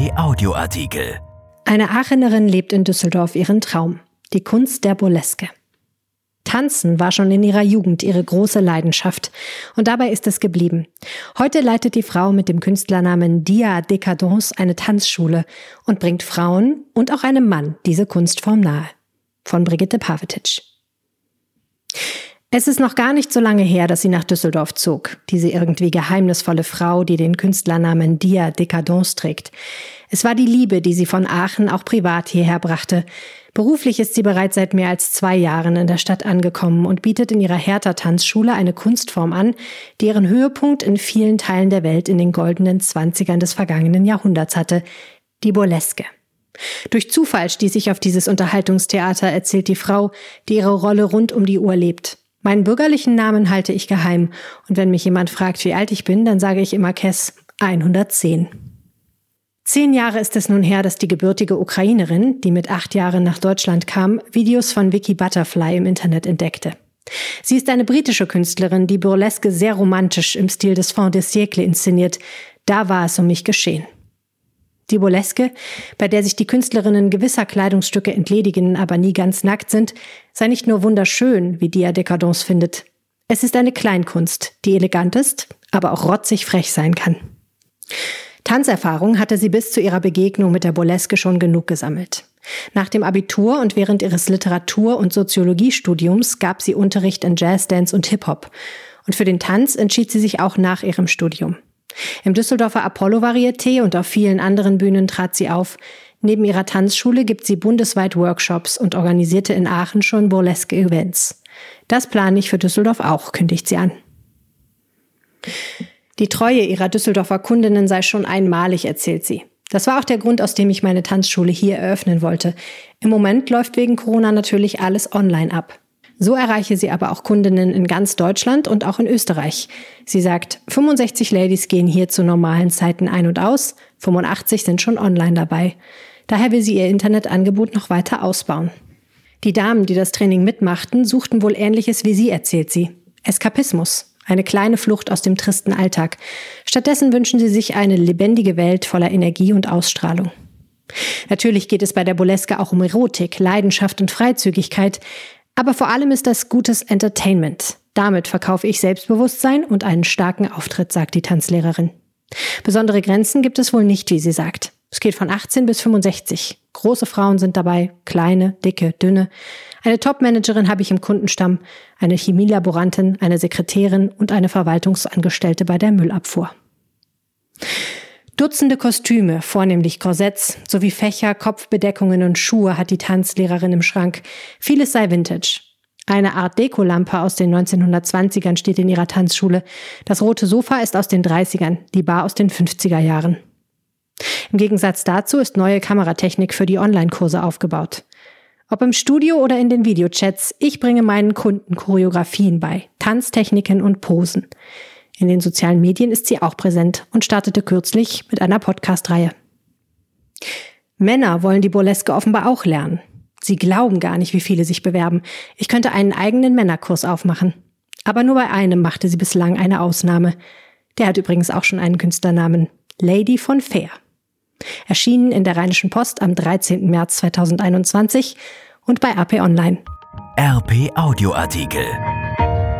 RP Audioartikel. Eine Aachenerin lebt in Düsseldorf ihren Traum, die Kunst der Burleske. Tanzen war schon in ihrer Jugend ihre große Leidenschaft und dabei ist es geblieben. Heute leitet die Frau mit dem Künstlernamen Dia Decadence eine Tanzschule und bringt Frauen und auch einem Mann diese Kunstform nahe. Von Brigitte Pavetic. Es ist noch gar nicht so lange her, dass sie nach Düsseldorf zog, diese irgendwie geheimnisvolle Frau, die den Künstlernamen Dia Decadence trägt. Es war die Liebe, die sie von Aachen auch privat hierher brachte. Beruflich ist sie bereits seit mehr als zwei Jahren in der Stadt angekommen und bietet in ihrer Hertha-Tanzschule eine Kunstform an, die ihren Höhepunkt in vielen Teilen der Welt in den goldenen Zwanzigern des vergangenen Jahrhunderts hatte, die Burleske. Durch Zufall stieß ich auf dieses Unterhaltungstheater, erzählt die Frau, die ihre Rolle rund um die Uhr lebt. Meinen bürgerlichen Namen halte ich geheim, und wenn mich jemand fragt, wie alt ich bin, dann sage ich immer Kess 110. Zehn Jahre ist es nun her, dass die gebürtige Ukrainerin, die mit acht Jahren nach Deutschland kam, Videos von Vicky Butterfly im Internet entdeckte. Sie ist eine britische Künstlerin, die Burleske sehr romantisch im Stil des Fond de Siècle inszeniert. Da war es um mich geschehen. Die Burleske, bei der sich die Künstlerinnen gewisser Kleidungsstücke entledigen, aber nie ganz nackt sind, sei nicht nur wunderschön, wie Dia Decadence findet. Es ist eine Kleinkunst, die elegant ist, aber auch rotzig frech sein kann. Tanzerfahrung hatte sie bis zu ihrer Begegnung mit der Burleske schon genug gesammelt. Nach dem Abitur und während ihres Literatur- und Soziologiestudiums gab sie Unterricht in Jazz, Dance und Hip-Hop. Und für den Tanz entschied sie sich auch nach ihrem Studium. Im Düsseldorfer Apollo Varieté und auf vielen anderen Bühnen trat sie auf. Neben ihrer Tanzschule gibt sie bundesweit Workshops und organisierte in Aachen schon burleske Events. Das plane ich für Düsseldorf auch, kündigt sie an. Die Treue ihrer Düsseldorfer Kundinnen sei schon einmalig, erzählt sie. Das war auch der Grund, aus dem ich meine Tanzschule hier eröffnen wollte. Im Moment läuft wegen Corona natürlich alles online ab. So erreiche sie aber auch Kundinnen in ganz Deutschland und auch in Österreich. Sie sagt, 65 Ladies gehen hier zu normalen Zeiten ein und aus, 85 sind schon online dabei. Daher will sie ihr Internetangebot noch weiter ausbauen. Die Damen, die das Training mitmachten, suchten wohl Ähnliches wie sie, erzählt sie. Eskapismus, eine kleine Flucht aus dem tristen Alltag. Stattdessen wünschen sie sich eine lebendige Welt voller Energie und Ausstrahlung. Natürlich geht es bei der Boleske auch um Erotik, Leidenschaft und Freizügigkeit, aber vor allem ist das gutes Entertainment. Damit verkaufe ich Selbstbewusstsein und einen starken Auftritt, sagt die Tanzlehrerin. Besondere Grenzen gibt es wohl nicht, wie sie sagt. Es geht von 18 bis 65. Große Frauen sind dabei, kleine, dicke, dünne. Eine Top-Managerin habe ich im Kundenstamm, eine Chemielaborantin, eine Sekretärin und eine Verwaltungsangestellte bei der Müllabfuhr. Dutzende Kostüme, vornehmlich Korsetts, sowie Fächer, Kopfbedeckungen und Schuhe hat die Tanzlehrerin im Schrank. Vieles sei Vintage. Eine Art Dekolampe aus den 1920ern steht in ihrer Tanzschule. Das rote Sofa ist aus den 30ern, die Bar aus den 50er Jahren. Im Gegensatz dazu ist neue Kameratechnik für die Online-Kurse aufgebaut. Ob im Studio oder in den Videochats, ich bringe meinen Kunden Choreografien bei, Tanztechniken und Posen. In den sozialen Medien ist sie auch präsent und startete kürzlich mit einer Podcast-Reihe. Männer wollen die Burleske offenbar auch lernen. Sie glauben gar nicht, wie viele sich bewerben. Ich könnte einen eigenen Männerkurs aufmachen. Aber nur bei einem machte sie bislang eine Ausnahme. Der hat übrigens auch schon einen Künstlernamen. Lady von Fair. Erschienen in der Rheinischen Post am 13. März 2021 und bei AP Online. RP Audioartikel.